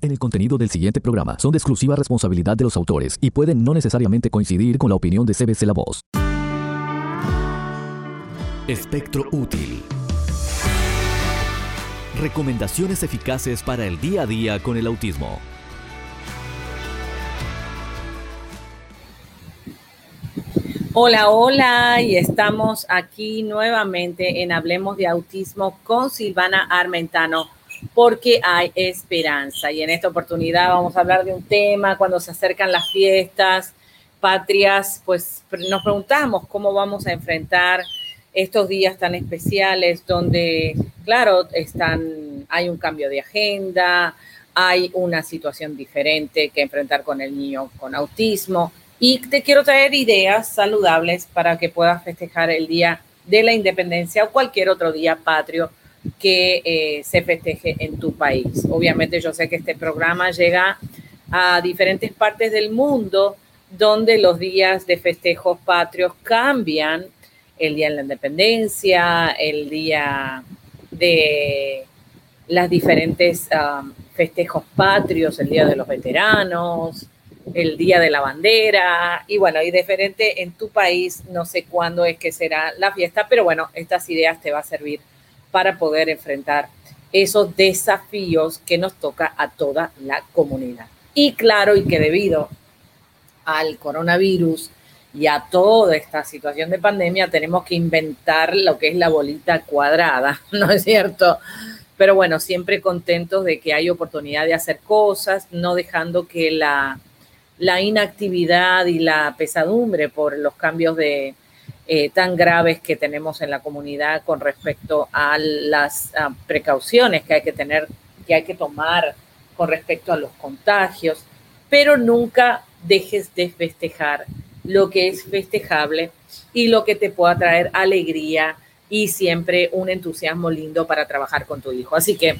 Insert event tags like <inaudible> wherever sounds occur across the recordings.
En el contenido del siguiente programa son de exclusiva responsabilidad de los autores y pueden no necesariamente coincidir con la opinión de CBC La Voz. Espectro útil. Recomendaciones eficaces para el día a día con el autismo. Hola, hola, y estamos aquí nuevamente en Hablemos de Autismo con Silvana Armentano porque hay esperanza. Y en esta oportunidad vamos a hablar de un tema cuando se acercan las fiestas patrias, pues nos preguntamos cómo vamos a enfrentar estos días tan especiales donde, claro, están, hay un cambio de agenda, hay una situación diferente que enfrentar con el niño con autismo. Y te quiero traer ideas saludables para que puedas festejar el Día de la Independencia o cualquier otro día patrio que eh, se festeje en tu país. Obviamente yo sé que este programa llega a diferentes partes del mundo donde los días de festejos patrios cambian, el día de la independencia, el día de las diferentes um, festejos patrios, el día de los veteranos, el día de la bandera y bueno, y diferente en tu país, no sé cuándo es que será la fiesta, pero bueno, estas ideas te va a servir para poder enfrentar esos desafíos que nos toca a toda la comunidad. Y claro, y que debido al coronavirus y a toda esta situación de pandemia, tenemos que inventar lo que es la bolita cuadrada, <laughs> ¿no es cierto? Pero bueno, siempre contentos de que hay oportunidad de hacer cosas, no dejando que la, la inactividad y la pesadumbre por los cambios de, eh, tan graves que tenemos en la comunidad con respecto a las precauciones que hay que tener, que hay que tomar con respecto a los contagios, pero nunca dejes de festejar lo que es festejable y lo que te pueda traer alegría y siempre un entusiasmo lindo para trabajar con tu hijo. Así que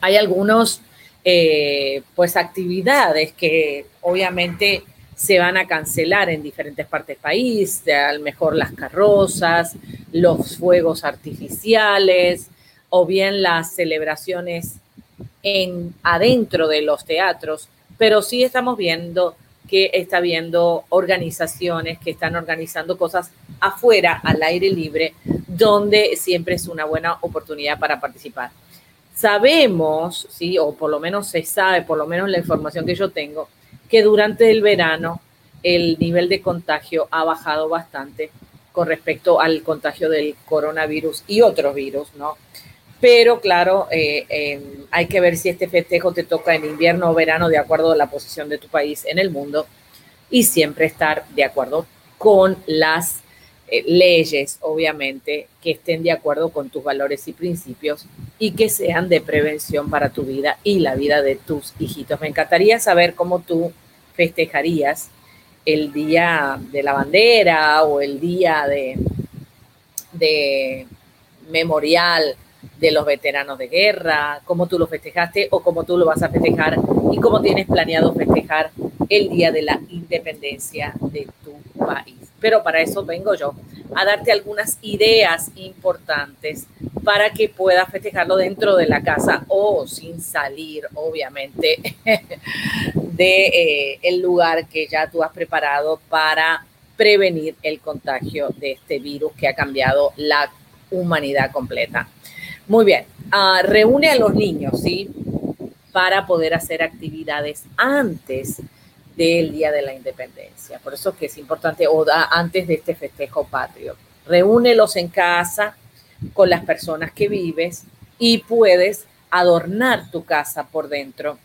hay algunos, eh, pues, actividades que obviamente se van a cancelar en diferentes partes del país, a lo mejor las carrozas, los fuegos artificiales o bien las celebraciones en adentro de los teatros, pero sí estamos viendo que está habiendo organizaciones que están organizando cosas afuera, al aire libre, donde siempre es una buena oportunidad para participar. Sabemos, sí, o por lo menos se sabe, por lo menos la información que yo tengo, que durante el verano el nivel de contagio ha bajado bastante con respecto al contagio del coronavirus y otros virus, ¿no? Pero claro, eh, em, hay que ver si este festejo te toca en invierno o verano de acuerdo a la posición de tu país en el mundo y siempre estar de acuerdo con las eh, leyes, obviamente, que estén de acuerdo con tus valores y principios y que sean de prevención para tu vida y la vida de tus hijitos. Me encantaría saber cómo tú festejarías el día de la bandera o el día de, de memorial de los veteranos de guerra, cómo tú lo festejaste o cómo tú lo vas a festejar y cómo tienes planeado festejar el día de la independencia de tu país. Pero para eso vengo yo a darte algunas ideas importantes para que puedas festejarlo dentro de la casa o sin salir, obviamente, <laughs> de eh, el lugar que ya tú has preparado para prevenir el contagio de este virus que ha cambiado la humanidad completa. Muy bien, ah, reúne a los niños, ¿sí? Para poder hacer actividades antes del Día de la Independencia. Por eso es que es importante, o antes de este festejo patrio. Reúnelos en casa con las personas que vives y puedes adornar tu casa por dentro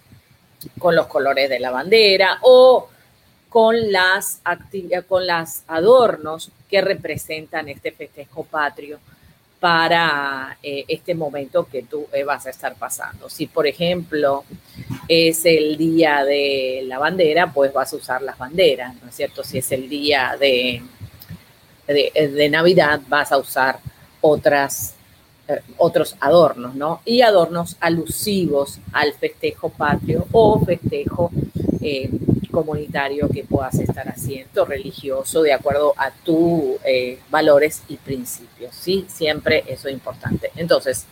con los colores de la bandera o con las, con las adornos que representan este festejo patrio para eh, este momento que tú eh, vas a estar pasando. Si, por ejemplo, es el día de la bandera, pues vas a usar las banderas, ¿no es cierto? Si es el día de, de, Navidad, vas a usar otras, eh, otros adornos, ¿no? Y adornos alusivos al festejo patrio o festejo comunitario que puedas estar haciendo, religioso, de acuerdo a tus eh, valores y principios. Sí, siempre eso es importante. Entonces,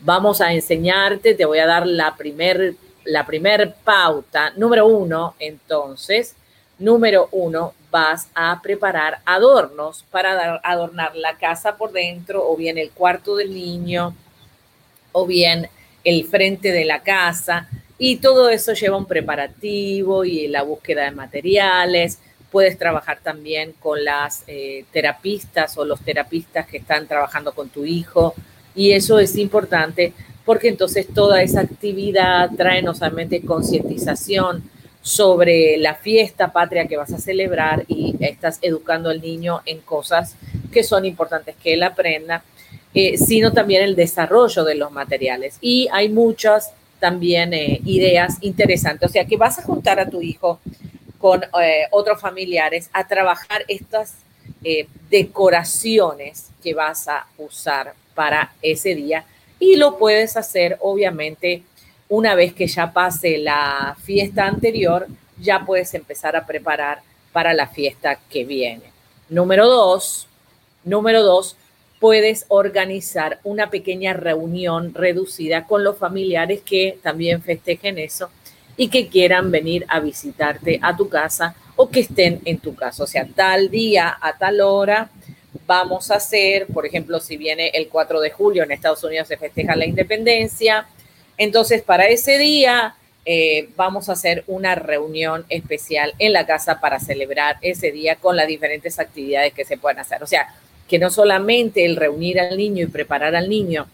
vamos a enseñarte, te voy a dar la primer la primer pauta, número uno, entonces, número uno, vas a preparar adornos para adornar la casa por dentro o bien el cuarto del niño o bien el frente de la casa. Y todo eso lleva un preparativo y la búsqueda de materiales. Puedes trabajar también con las eh, terapistas o los terapistas que están trabajando con tu hijo. Y eso es importante porque entonces toda esa actividad trae no solamente concientización sobre la fiesta patria que vas a celebrar y estás educando al niño en cosas que son importantes que él aprenda, eh, sino también el desarrollo de los materiales. Y hay muchas también eh, ideas interesantes. O sea, que vas a juntar a tu hijo con eh, otros familiares a trabajar estas decoraciones que vas a usar para ese día y lo puedes hacer obviamente una vez que ya pase la fiesta anterior, ya puedes empezar a preparar para la fiesta que viene. Número dos, número dos, puedes organizar una pequeña reunión reducida con los familiares que también festejen eso y que quieran venir a visitarte a tu casa o que estén en tu casa. O sea, tal día a tal hora vamos a hacer, por ejemplo, si viene el 4 de julio en Estados Unidos se festeja la independencia, entonces para ese día eh, vamos a hacer una reunión especial en la casa para celebrar ese día con las diferentes actividades que se pueden hacer. O sea, que no solamente el reunir al niño y preparar al niño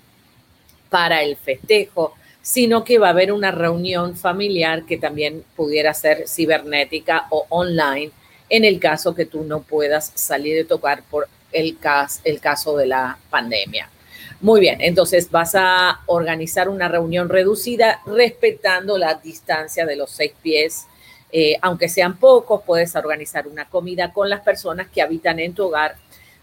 para el festejo, sino que va a haber una reunión familiar que también pudiera ser cibernética o online en el caso que tú no puedas salir de tocar por el, caso de la pandemia. Muy bien, entonces vas a organizar una reunión reducida respetando la distancia de los seis pies. Eh, aunque sean pocos, puedes organizar una comida con las personas que habitan en tu hogar.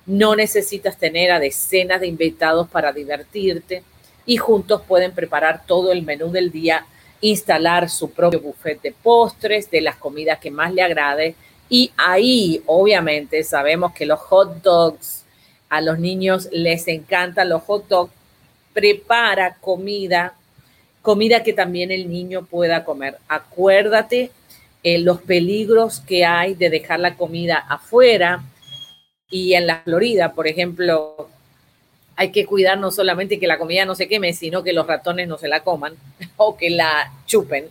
No necesitas tener a decenas de invitados para divertirte y juntos pueden preparar todo el menú del día, instalar su propio buffet de postres, de las comidas que más le agrade y ahí, obviamente, sabemos que los hot dogs, a los niños les encantan los hot dogs. Prepara comida, comida que también el niño pueda comer. Acuérdate eh, los peligros que hay de dejar la comida afuera. Y en la Florida, por ejemplo, hay que cuidar no solamente que la comida no se queme, sino que los ratones no se la coman <laughs> o que la chupen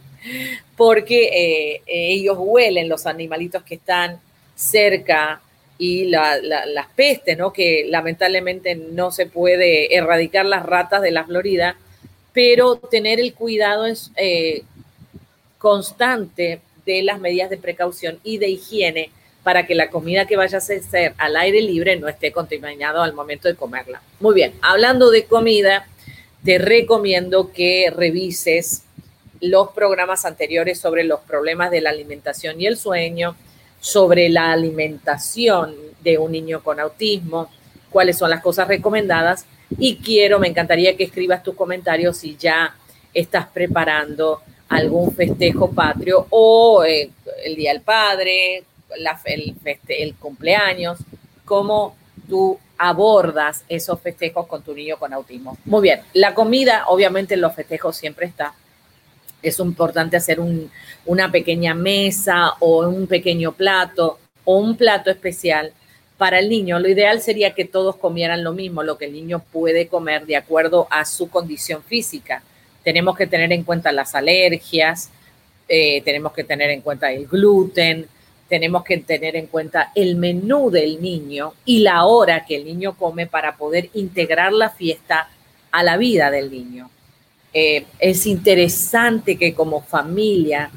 porque eh, ellos huelen los animalitos que están cerca y las pestes, ¿no? Que lamentablemente no se puede erradicar las ratas de la Florida, pero tener el cuidado es, eh, constante de las medidas de precaución y de higiene para que la comida que vaya a ser al aire libre no esté contaminada al momento de comerla. Muy bien, hablando de comida, te recomiendo que revises los programas anteriores sobre los problemas de la alimentación y el sueño, sobre la alimentación de un niño con autismo, cuáles son las cosas recomendadas y quiero, me encantaría que escribas tus comentarios si ya estás preparando algún festejo patrio o eh, el Día del Padre, el, el cumpleaños, cómo tú abordas esos festejos con tu niño con autismo. Muy bien, la comida obviamente en los festejos siempre está, es importante hacer una pequeña mesa o un pequeño plato o un plato especial para el niño. Lo ideal sería que todos comieran lo mismo, lo que el niño puede comer de acuerdo a su condición física. Tenemos que tener en cuenta las alergias, eh, tenemos que tener en cuenta el gluten, tenemos que tener en cuenta el menú del niño y la hora que el niño come para poder integrar la fiesta a la vida del niño. Eh, es interesante que como familia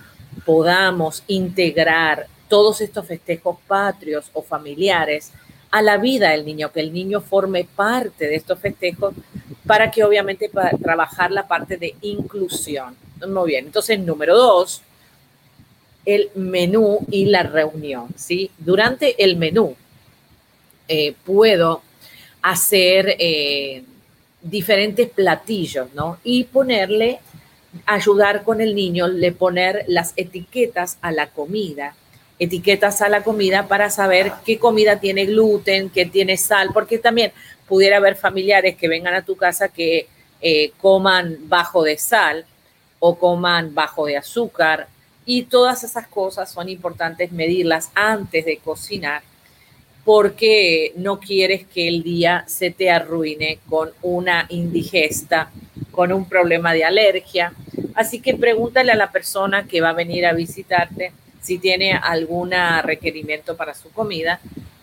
podamos integrar todos estos festejos patrios o familiares a la vida del niño, que el niño forme parte de estos festejos para que obviamente para trabajar la parte de inclusión. Muy bien, entonces número dos, el menú y la reunión, ¿sí? Durante el menú eh, puedo hacer... Eh, diferentes platillos, ¿no? Y ponerle, ayudar con el niño, le poner las etiquetas a la comida, etiquetas a la comida para saber qué comida tiene gluten, qué tiene sal, porque también pudiera haber familiares que vengan a tu casa que eh, coman bajo de sal o coman bajo de azúcar. Y todas esas cosas son importantes medirlas antes de cocinar porque no quieres que el día se te arruine con una indigesta, con un problema de alergia. Así que pregúntale a la persona que va a venir a visitarte si tiene algún requerimiento para su comida,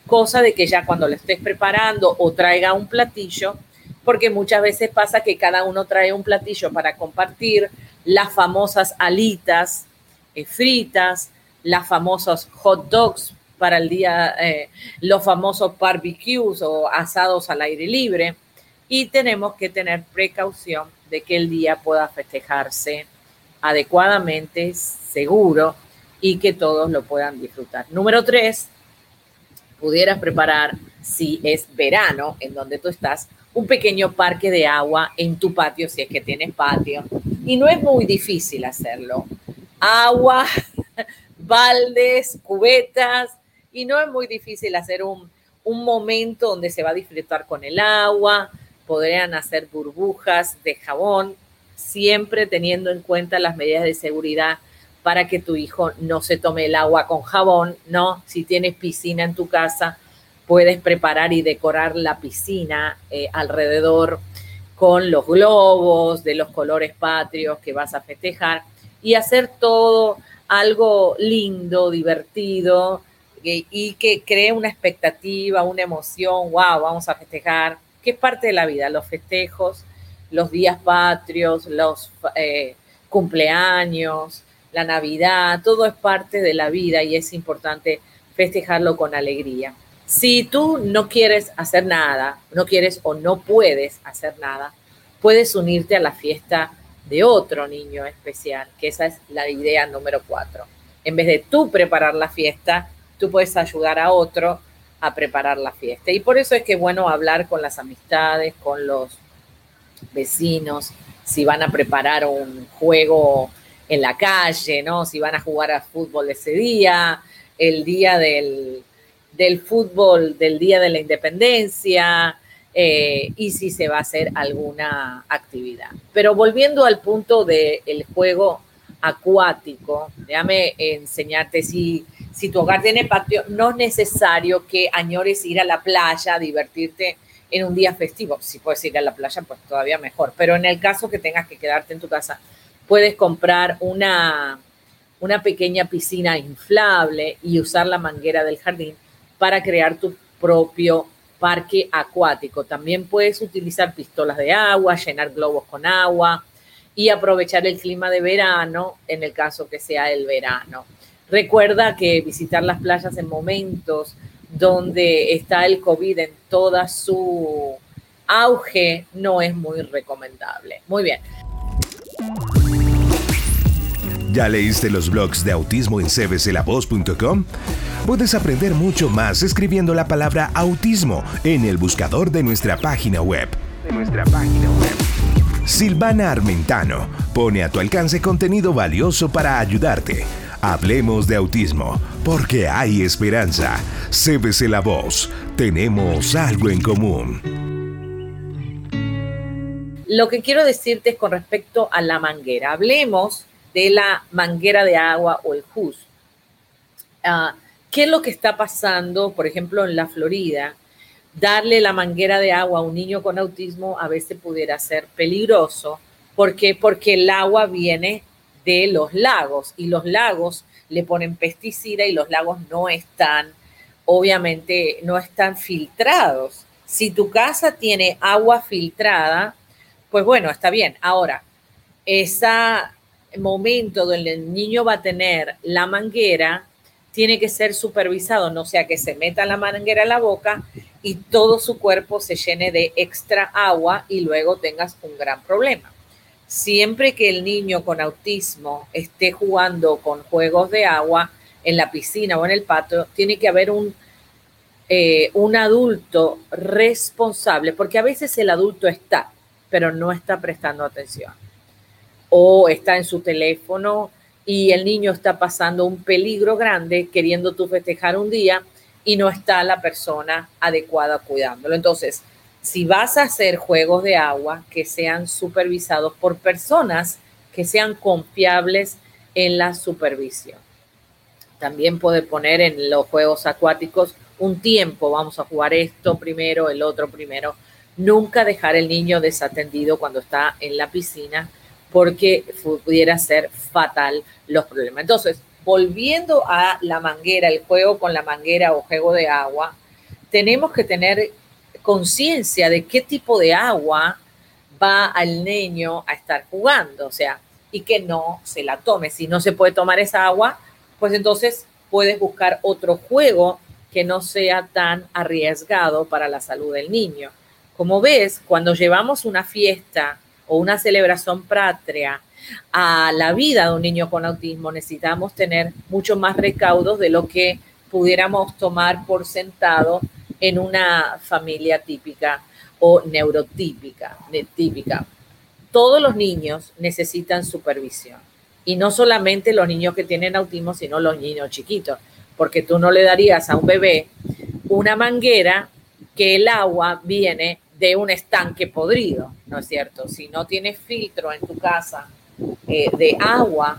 cosa de que ya cuando le estés preparando o traiga un platillo, porque muchas veces pasa que cada uno trae un platillo para compartir, las famosas alitas fritas, las famosas hot dogs para el día, eh, los famosos barbecues o asados al aire libre. Y tenemos que tener precaución de que el día pueda festejarse adecuadamente, seguro y que todos lo puedan disfrutar. Número tres, pudieras preparar, si es verano en donde tú estás, un pequeño parque de agua en tu patio, si es que tienes patio. Y no es muy difícil hacerlo. Agua, <laughs> baldes, cubetas, y no es muy difícil hacer un, momento donde se va a disfrutar con el agua, podrían hacer burbujas de jabón, siempre teniendo en cuenta las medidas de seguridad para que tu hijo no se tome el agua con jabón, ¿no? Si tienes piscina en tu casa, puedes preparar y decorar la piscina eh, alrededor con los globos de los colores patrios que vas a festejar y hacer todo algo lindo, divertido, y que cree una expectativa, una emoción, wow, vamos a festejar, que es parte de la vida, los festejos, los días patrios, los eh, cumpleaños, la Navidad, todo es parte de la vida y es importante festejarlo con alegría. Si tú no quieres hacer nada, no quieres o no puedes hacer nada, puedes unirte a la fiesta de otro niño especial, que esa es la idea número cuatro. En vez de tú preparar la fiesta, tú puedes ayudar a otro a preparar la fiesta. Y por eso es que es bueno hablar con las amistades, con los vecinos, si van a preparar un juego en la calle, ¿no? Si van a jugar a fútbol ese día, el día del, fútbol, del día de la independencia, eh, y si se va a hacer alguna actividad. Pero volviendo al punto del juego acuático, déjame enseñarte si si tu hogar tiene patio, no es necesario que añores ir a la playa, divertirte en un día festivo. Si puedes ir a la playa, pues todavía mejor. Pero en el caso que tengas que quedarte en tu casa, puedes comprar una, una pequeña piscina inflable y usar la manguera del jardín para crear tu propio parque acuático. También puedes utilizar pistolas de agua, llenar globos con agua y aprovechar el clima de verano en el caso que sea el verano. Recuerda que visitar las playas en momentos donde está el COVID en toda su auge no es muy recomendable. Muy bien. ¿Ya leíste los blogs de autismo en cbclavoz.com? Puedes aprender mucho más escribiendo la palabra autismo en el buscador de nuestra página web. De nuestra página web. Silvana Armentano pone a tu alcance contenido valioso para ayudarte Hablemos de autismo, porque hay esperanza. Cébese la voz. Tenemos algo en común. Lo que quiero decirte es con respecto a la manguera. Hablemos de la manguera de agua o el HUS. Ah, ¿Qué es lo que está pasando, por ejemplo, en la Florida? Darle la manguera de agua a un niño con autismo a veces pudiera ser peligroso. ¿Por qué? Porque el agua viene de los lagos y los lagos le ponen pesticida y los lagos no están, obviamente, no están filtrados. Si tu casa tiene agua filtrada, pues bueno, está bien. Ahora, ese momento donde el niño va a tener la manguera tiene que ser supervisado, no sea que se meta la manguera en la boca y todo su cuerpo se llene de extra agua y luego tengas un gran problema siempre que el niño con autismo esté jugando con juegos de agua en la piscina o en el patio, tiene que haber un, eh, un adulto responsable, porque a veces el adulto está, pero no está prestando atención. O está en su teléfono y el niño está pasando un peligro grande queriendo tú festejar un día y no está la persona adecuada cuidándolo. Entonces, si vas a hacer juegos de agua que sean supervisados por personas que sean confiables en la supervisión. También puede poner en los juegos acuáticos un tiempo, vamos a jugar esto primero, el otro primero. Nunca dejar el niño desatendido cuando está en la piscina porque pudiera ser fatal los problemas. Entonces, volviendo a la manguera, el juego con la manguera o juego de agua, tenemos que tener conciencia de qué tipo de agua va al niño a estar jugando, o sea, y que no se la tome. Si no se puede tomar esa agua, pues entonces puedes buscar otro juego que no sea tan arriesgado para la salud del niño. Como ves, cuando llevamos una fiesta o una celebración patria a la vida de un niño con autismo, necesitamos tener mucho más recaudos de lo que pudiéramos tomar por sentado en una familia típica o neurotípica, típica. Todos los niños necesitan supervisión y no solamente los niños que tienen autismo, sino los niños chiquitos, porque tú no le darías a un bebé una manguera que el agua viene de un estanque podrido, ¿no es cierto? Si no tienes filtro en tu casa eh, de agua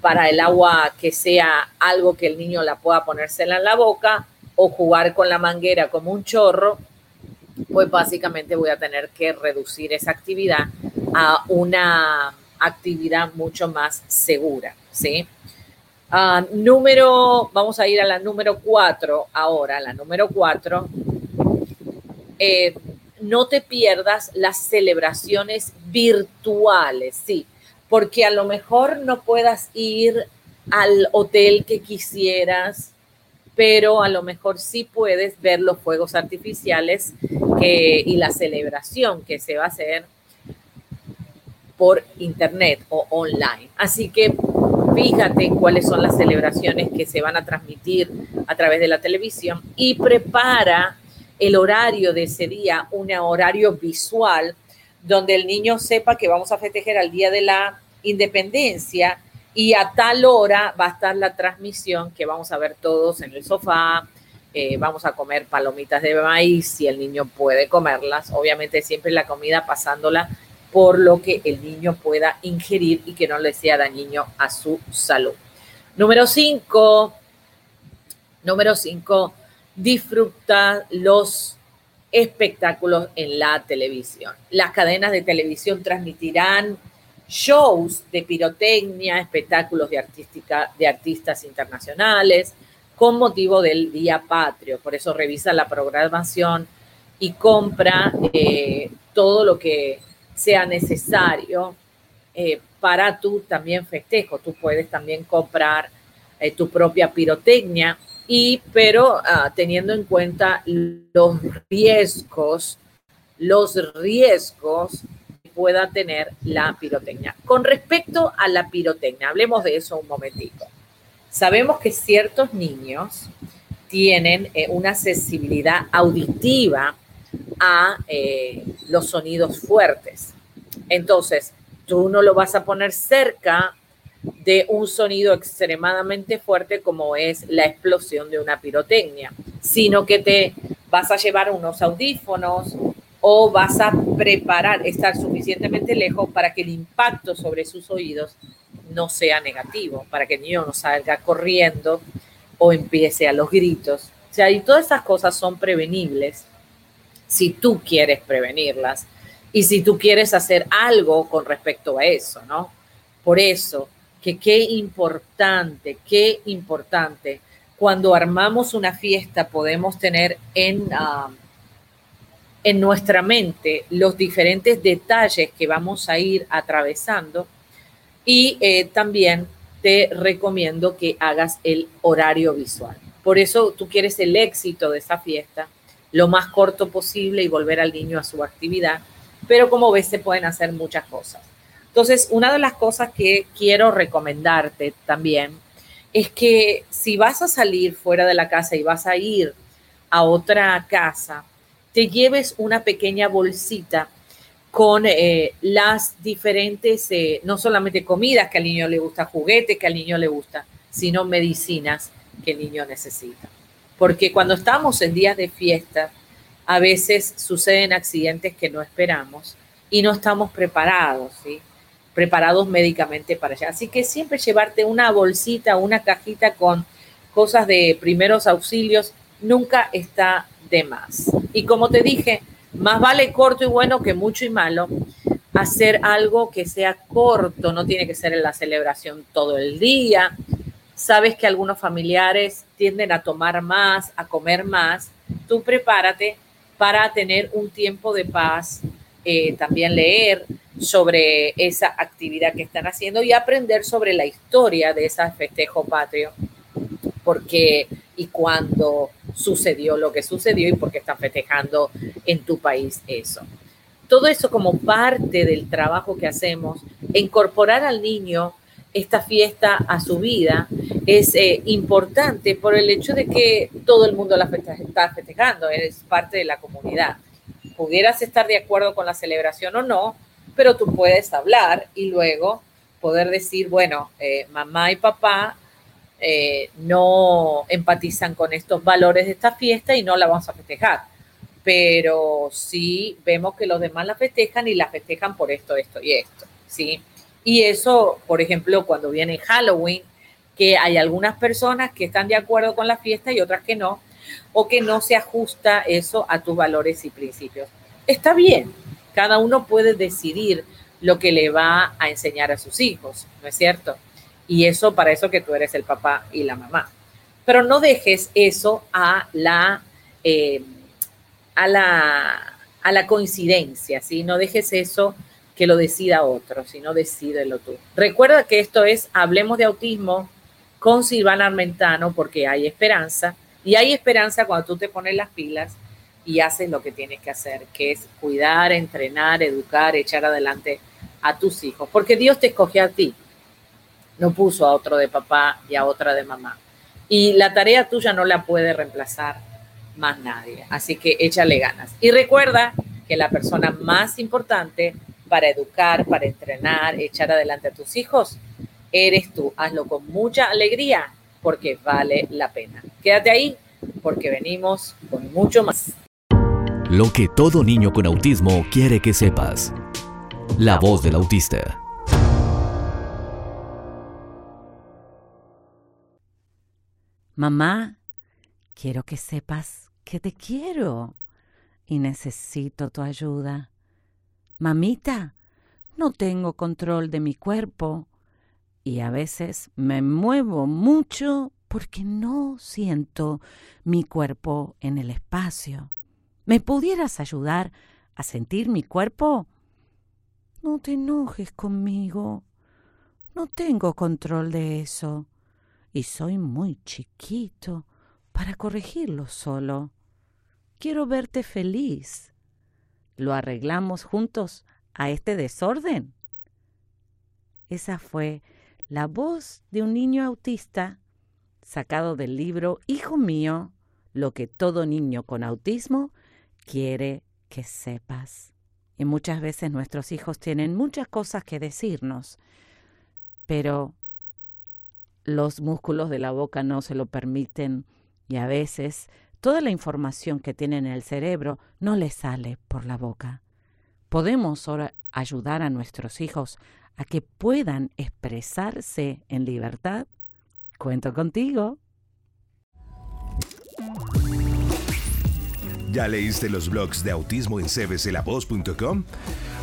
para el agua que sea algo que el niño la pueda ponérsela en la boca o jugar con la manguera como un chorro, pues básicamente voy a tener que reducir esa actividad a una actividad mucho más segura, ¿sí? Ah, número, vamos a ir a la número cuatro ahora, la número cuatro. Eh, no te pierdas las celebraciones virtuales, sí, porque a lo mejor no puedas ir al hotel que quisieras, pero a lo mejor sí puedes ver los fuegos artificiales y la celebración que se va a hacer por internet o online. Así que fíjate cuáles son las celebraciones que se van a transmitir a través de la televisión y prepara el horario de ese día, un horario visual donde el niño sepa que vamos a festejar el día de la independencia y a tal hora va a estar la transmisión que vamos a ver todos en el sofá, eh, vamos a comer palomitas de maíz si el niño puede comerlas, obviamente siempre la comida pasándola por lo que el niño pueda ingerir y que no le sea dañino a su salud. Número cinco, número cinco, disfruta los espectáculos en la televisión. Las cadenas de televisión transmitirán shows de pirotecnia, espectáculos de, artística, de artistas internacionales con motivo del Día Patrio. Por eso revisa la programación y compra eh, todo lo que sea necesario eh, para tu también festejo. Tú puedes también comprar eh, tu propia pirotecnia, y, pero ah, teniendo en cuenta los riesgos, los riesgos que pueda tener la pirotecnia. Con respecto a la pirotecnia, hablemos de eso un momentito. Sabemos que ciertos niños tienen eh, una sensibilidad auditiva a eh, los sonidos fuertes. Entonces, tú no lo vas a poner cerca de un sonido extremadamente fuerte como es la explosión de una pirotecnia, sino que te vas a llevar unos audífonos o vas a preparar, estar suficientemente lejos para que el impacto sobre sus oídos no sea negativo, para que el niño no salga corriendo o empiece a los gritos. O sea, y todas esas cosas son prevenibles si tú quieres prevenirlas y si tú quieres hacer algo con respecto a eso, ¿no? Por eso, que qué importante, qué importante, cuando armamos una fiesta podemos tener en, ah, en nuestra mente los diferentes detalles que vamos a ir atravesando y eh, también te recomiendo que hagas el horario visual. Por eso tú quieres el éxito de esa fiesta lo más corto posible y volver al niño a su actividad. Pero como ves, se pueden hacer muchas cosas. Entonces, una de las cosas que quiero recomendarte también es que si vas a salir fuera de la casa y vas a ir a otra casa, te lleves una pequeña bolsita con eh, las diferentes, eh, no solamente comidas que al niño le gusta, juguetes que al niño le gusta, sino medicinas que el niño necesita porque cuando estamos en días de fiesta, a veces suceden accidentes que no esperamos y no estamos preparados, ¿sí? Preparados médicamente para allá. Así que siempre llevarte una bolsita, una cajita con cosas de primeros auxilios, nunca está de más. Y como te dije, más vale corto y bueno que mucho y malo. Hacer algo que sea corto, no tiene que ser en la celebración todo el día. Sabes que algunos familiares tienden a tomar más, a comer más. Tú prepárate para tener un tiempo de paz, eh, también leer sobre esa actividad que están haciendo y aprender sobre la historia de ese festejo patrio, porque y cuándo sucedió lo que sucedió y por qué están festejando en tu país eso. Todo eso como parte del trabajo que hacemos, incorporar al niño esta fiesta a su vida es eh, importante por el hecho de que todo el mundo la está festejando, eres parte de la comunidad. Pudieras estar de acuerdo con la celebración o no, pero tú puedes hablar y luego poder decir, bueno, eh, mamá y papá eh, no empatizan con estos valores de esta fiesta y no la vamos a festejar. Pero sí vemos que los demás la festejan y la festejan por esto, esto y esto, ¿sí? Y eso, por ejemplo, cuando viene Halloween, que hay algunas personas que están de acuerdo con la fiesta y otras que no, o que no se ajusta eso a tus valores y principios. Está bien, cada uno puede decidir lo que le va a enseñar a sus hijos, ¿no es cierto? Y eso para eso que tú eres el papá y la mamá. Pero no dejes eso a la, eh, a la, a la coincidencia, ¿sí? No dejes eso que lo decida otro, sino decídelo tú. Recuerda que esto es Hablemos de Autismo con Silvana Armentano porque hay esperanza y hay esperanza cuando tú te pones las pilas y haces lo que tienes que hacer, que es cuidar, entrenar, educar, echar adelante a tus hijos, porque Dios te escogió a ti, no puso a otro de papá y a otra de mamá. Y la tarea tuya no la puede reemplazar más nadie, así que échale ganas. Y recuerda que la persona más importante para educar, para entrenar, echar adelante a tus hijos, eres tú. Hazlo con mucha alegría porque vale la pena. Quédate ahí porque venimos con mucho más. Lo que todo niño con autismo quiere que sepas. La voz del autista. Mamá, quiero que sepas que te quiero y necesito tu ayuda. Mamita, no tengo control de mi cuerpo y a veces me muevo mucho porque no siento mi cuerpo en el espacio. ¿Me pudieras ayudar a sentir mi cuerpo? No te enojes conmigo. No tengo control de eso. Y soy muy chiquito para corregirlo solo. Quiero verte feliz. ¿Lo arreglamos juntos a este desorden? Esa fue la voz de un niño autista sacado del libro Hijo mío, lo que todo niño con autismo quiere que sepas. Y muchas veces nuestros hijos tienen muchas cosas que decirnos, pero los músculos de la boca no se lo permiten y a veces Toda la información que tienen en el cerebro no les sale por la boca. Podemos ahora ayudar a nuestros hijos a que puedan expresarse en libertad. Cuento contigo. ¿Ya leíste los blogs de autismo en cbclavoz.com?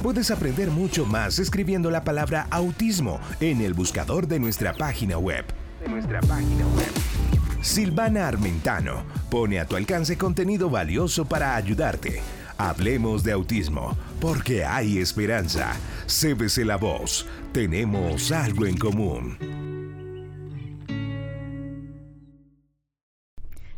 Puedes aprender mucho más escribiendo la palabra autismo en el buscador de nuestra página web. De nuestra página web Silvana Armentano pone a tu alcance contenido valioso para ayudarte. Hablemos de autismo, porque hay esperanza. Cébese la voz. Tenemos algo en común.